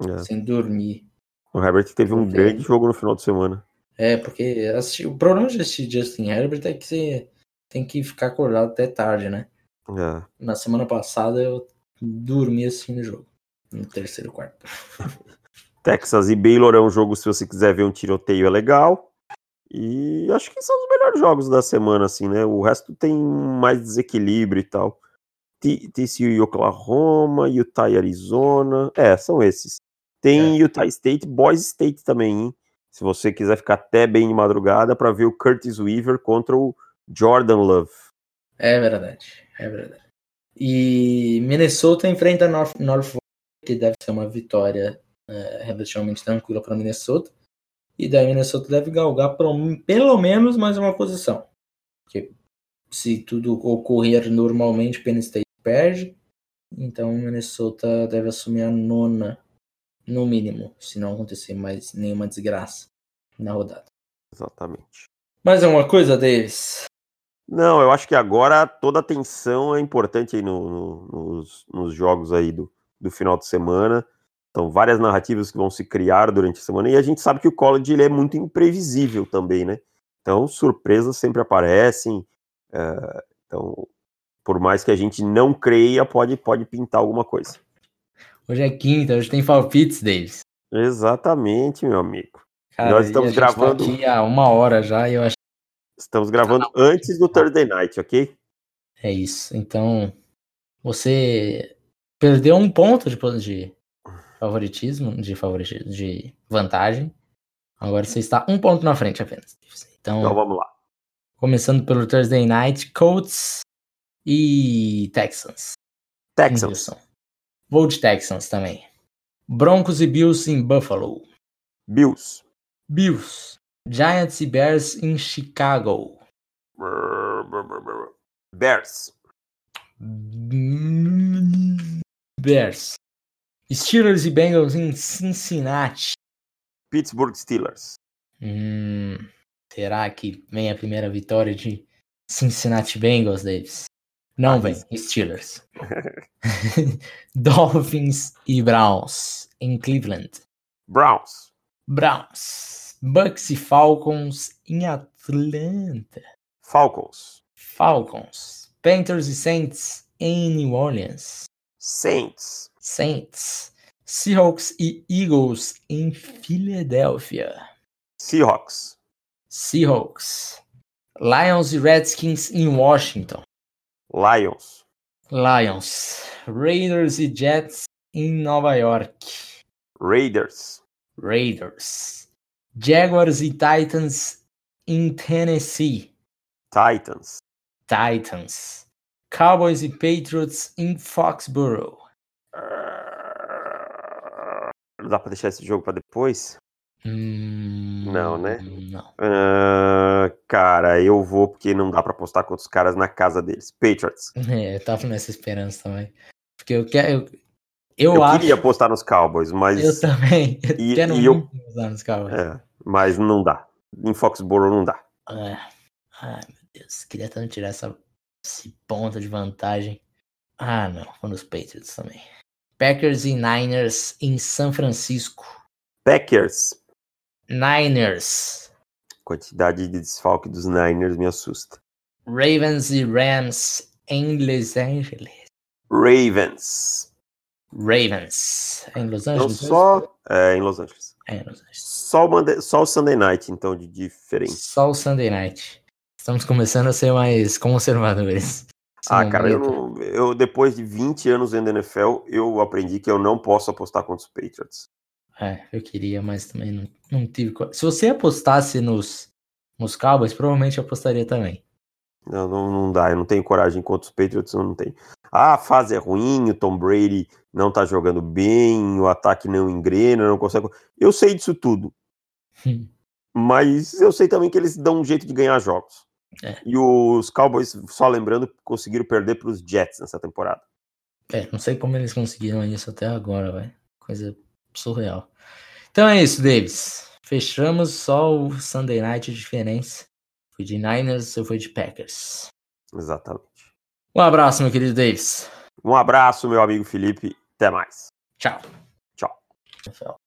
S1: é. sem dormir.
S2: O Herbert teve um grande jogo no final de semana.
S1: É, porque assistir, o problema de assistir Justin Herbert é que você tem que ficar acordado até tarde, né?
S2: É.
S1: Na semana passada eu dormi assim no jogo. No terceiro quarto.
S2: Texas e Baylor é um jogo, se você quiser ver um tiroteio, é legal. E acho que são os melhores jogos da semana, assim, né? O resto tem mais desequilíbrio e tal. TCU e Oklahoma, Utah e Arizona. É, são esses. Tem é. Utah State, Boise State também, hein? Se você quiser ficar até bem de madrugada para ver o Curtis Weaver contra o Jordan Love.
S1: É verdade, é verdade. E Minnesota enfrenta North, Norfolk, que deve ser uma vitória é, relativamente tranquila para Minnesota. E daí Minnesota deve galgar pelo menos mais uma posição. Porque se tudo ocorrer normalmente, Penn State perde. Então Minnesota deve assumir a nona no mínimo, se não acontecer mais nenhuma desgraça na rodada.
S2: Exatamente.
S1: Mais alguma coisa, Davis?
S2: Não, eu acho que agora toda a atenção é importante aí no, no, nos, nos, jogos aí do, do final de semana. Então, várias narrativas que vão se criar durante a semana. E a gente sabe que o college ele é muito imprevisível também, né? Então, surpresas sempre aparecem. Uh, então, Por mais que a gente não creia, pode, pode pintar alguma coisa.
S1: Hoje é quinta, hoje tem palpites, Davis.
S2: Exatamente, meu amigo.
S1: Cara,
S2: Nós estamos
S1: tá
S2: gravando.
S1: aqui há uma hora já e eu acho
S2: Estamos gravando antes do Thursday Night, ok?
S1: é isso. Então, você perdeu um ponto de, de favoritismo, de favoritismo, de vantagem. Agora você está um ponto na frente apenas. Então,
S2: Então vamos lá.
S1: começando pelo Thursday Night, Colts e Texans.
S2: Texans.
S1: Vou de Texans também. Broncos e Bills em Buffalo.
S2: Bills.
S1: Bills. Giants e Bears em Chicago.
S2: Bears.
S1: Bears. Steelers e Bengals em Cincinnati.
S2: Pittsburgh Steelers.
S1: Hum, será que vem a primeira vitória de Cincinnati Bengals, Davis? Não vem. Steelers. Dolphins e Browns em Cleveland.
S2: Browns.
S1: Browns. Bucks e Falcons em Atlanta.
S2: Falcons.
S1: Falcons. Panthers e Saints em New Orleans.
S2: Saints.
S1: Saints. Seahawks e Eagles em Filadélfia.
S2: Seahawks.
S1: Seahawks. Lions e Redskins em Washington.
S2: Lions.
S1: Lions. Raiders e Jets em Nova York.
S2: Raiders.
S1: Raiders. Jaguars e Titans em Tennessee.
S2: Titans.
S1: Titans. Cowboys e Patriots em Foxborough.
S2: Não dá pra deixar esse jogo pra depois?
S1: Hum,
S2: Não, né?
S1: Não.
S2: Ah, cara, eu vou porque não dá pra apostar com outros caras na casa deles. Patriots.
S1: É, eu tava nessa esperança também. Porque eu quero. Eu, eu,
S2: Eu,
S1: acho.
S2: queria apostar nos Cowboys, mas,
S1: Eu também. Eu
S2: E-
S1: quero
S2: e eu-
S1: usar nos Cowboys.
S2: é, mas não dá. Em Foxborough não dá.
S1: É. Ai, meu Deus. Queria tanto tirar essa, esse ponto de vantagem. Ah, não. Foi nos Patriots também. Packers e Niners em São Francisco.
S2: Packers.
S1: Niners.
S2: Quantidade de desfalque dos Niners me assusta.
S1: Ravens e Rams em Los Angeles.
S2: Ravens.
S1: Ravens. É em Los
S2: Então
S1: Angeles?
S2: só é, em Los Angeles.
S1: É, em Los Angeles.
S2: Só o, Monday- só o Sunday Night, então, de diferente.
S1: Só o Sunday Night. Estamos começando a ser mais conservadores.
S2: Ah,
S1: Esse
S2: cara, eu, não- eu depois de 20 anos dentro da NFL, eu aprendi que eu não posso apostar contra os Patriots.
S1: É, eu queria, mas também não, não tive. Se você apostasse nos, nos Cowboys, provavelmente eu apostaria também.
S2: Não, não, não dá, eu não tenho coragem contra os Patriots, eu não tenho. Ah, a fase é ruim, o Tom Brady não tá jogando bem, o ataque não engrena, não consegue. Eu sei disso tudo, mas eu sei também que eles dão um jeito de ganhar jogos.
S1: É.
S2: E os Cowboys, só lembrando, conseguiram perder para os Jets nessa temporada.
S1: É, não sei como eles conseguiram isso até agora, velho. Coisa surreal. Então é isso, Davis. Fechamos só o Sunday Night de diferença. Fui de Niners, eu fui de Packers.
S2: Exatamente.
S1: Um abraço, meu querido Davis.
S2: Um abraço, meu amigo Felipe. Até mais.
S1: Tchau.
S2: Tchau.